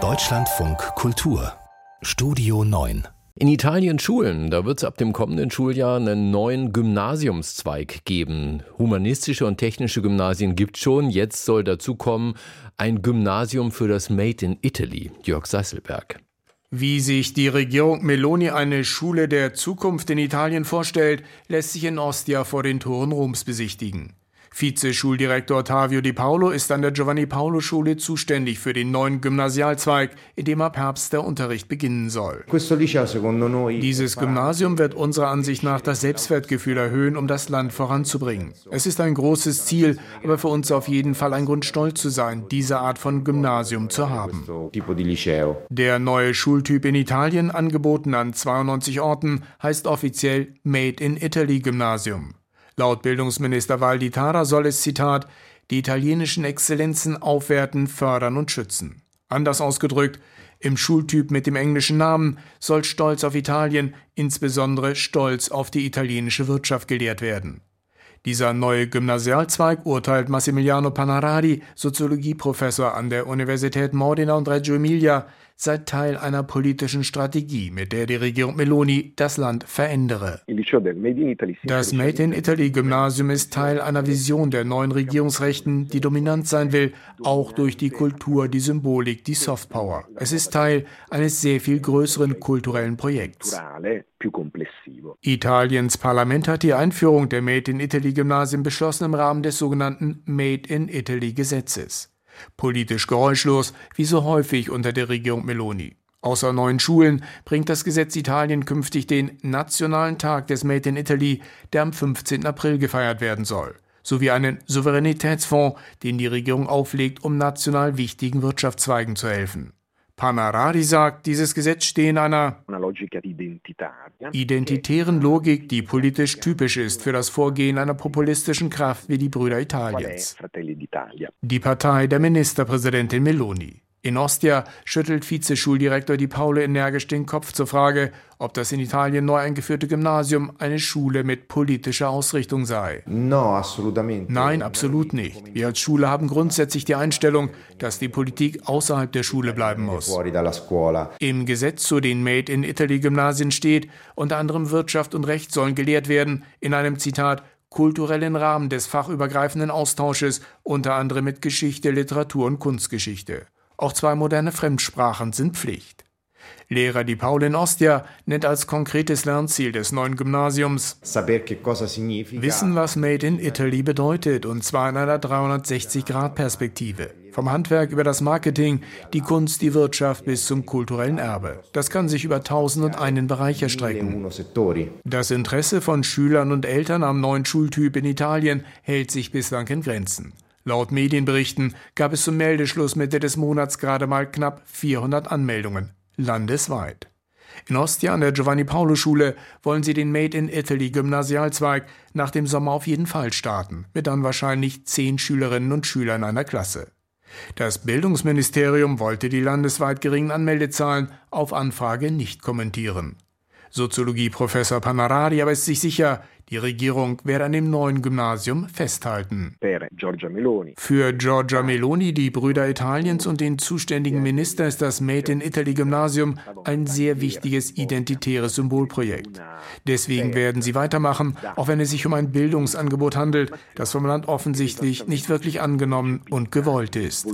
Deutschlandfunk Kultur Studio 9 in Italien Schulen, da wird es ab dem kommenden Schuljahr einen neuen Gymnasiumszweig geben. Humanistische und technische Gymnasien gibt schon. Jetzt soll dazu kommen ein Gymnasium für das Made in Italy. Jörg Seiselberg. Wie sich die Regierung Meloni eine Schule der Zukunft in Italien vorstellt, lässt sich in Ostia vor den Toren Roms besichtigen. Vize-Schuldirektor Ottavio Di Paolo ist an der Giovanni Paolo Schule zuständig für den neuen Gymnasialzweig, in dem ab Herbst der Unterricht beginnen soll. Dieses Gymnasium wird unserer Ansicht nach das Selbstwertgefühl erhöhen, um das Land voranzubringen. Es ist ein großes Ziel, aber für uns auf jeden Fall ein Grund stolz zu sein, diese Art von Gymnasium zu haben. Der neue Schultyp in Italien, angeboten an 92 Orten, heißt offiziell Made in Italy Gymnasium. Laut Bildungsminister Valditara soll es, Zitat, die italienischen Exzellenzen aufwerten, fördern und schützen. Anders ausgedrückt, im Schultyp mit dem englischen Namen soll Stolz auf Italien, insbesondere Stolz auf die italienische Wirtschaft gelehrt werden. Dieser neue Gymnasialzweig, urteilt Massimiliano Panaradi, Soziologieprofessor an der Universität Modena und Reggio Emilia, sei Teil einer politischen Strategie, mit der die Regierung Meloni das Land verändere. Das Made in Italy Gymnasium ist Teil einer Vision der neuen Regierungsrechten, die dominant sein will, auch durch die Kultur, die Symbolik, die Softpower. Es ist Teil eines sehr viel größeren kulturellen Projekts. Italiens Parlament hat die Einführung der Made in Italy Gymnasien beschlossen im Rahmen des sogenannten Made in Italy Gesetzes. Politisch geräuschlos, wie so häufig unter der Regierung Meloni. Außer neuen Schulen bringt das Gesetz Italien künftig den Nationalen Tag des Made in Italy, der am 15. April gefeiert werden soll, sowie einen Souveränitätsfonds, den die Regierung auflegt, um national wichtigen Wirtschaftszweigen zu helfen. Panarari sagt, dieses Gesetz stehe in einer identitären Logik, die politisch typisch ist für das Vorgehen einer populistischen Kraft wie die Brüder Italiens. Die Partei der Ministerpräsidentin Meloni. In Ostia schüttelt Vizeschuldirektor Di Paule energisch den Kopf zur Frage, ob das in Italien neu eingeführte Gymnasium eine Schule mit politischer Ausrichtung sei. Nein, absolut nicht. Wir als Schule haben grundsätzlich die Einstellung, dass die Politik außerhalb der Schule bleiben muss. Im Gesetz zu den Made in Italy Gymnasien steht, unter anderem Wirtschaft und Recht sollen gelehrt werden, in einem Zitat kulturellen Rahmen des fachübergreifenden Austausches, unter anderem mit Geschichte, Literatur und Kunstgeschichte. Auch zwei moderne Fremdsprachen sind Pflicht. Lehrer Di Paul Ostia nennt als konkretes Lernziel des neuen Gymnasiums Wissen, was Made in Italy bedeutet, und zwar in einer 360-Grad-Perspektive. Vom Handwerk über das Marketing, die Kunst, die Wirtschaft bis zum kulturellen Erbe. Das kann sich über tausend und einen Bereich erstrecken. Das Interesse von Schülern und Eltern am neuen Schultyp in Italien hält sich bislang in Grenzen. Laut Medienberichten gab es zum Meldeschluss Mitte des Monats gerade mal knapp 400 Anmeldungen, landesweit. In Ostia an der Giovanni Paolo Schule wollen sie den Made in Italy Gymnasialzweig nach dem Sommer auf jeden Fall starten, mit dann wahrscheinlich zehn Schülerinnen und Schülern einer Klasse. Das Bildungsministerium wollte die landesweit geringen Anmeldezahlen auf Anfrage nicht kommentieren. Soziologieprofessor Panarari aber ist sich sicher, die Regierung werde an dem neuen Gymnasium festhalten. Für Giorgia Meloni, die Brüder Italiens und den zuständigen Minister ist das Made in Italy Gymnasium ein sehr wichtiges identitäres Symbolprojekt. Deswegen werden sie weitermachen, auch wenn es sich um ein Bildungsangebot handelt, das vom Land offensichtlich nicht wirklich angenommen und gewollt ist.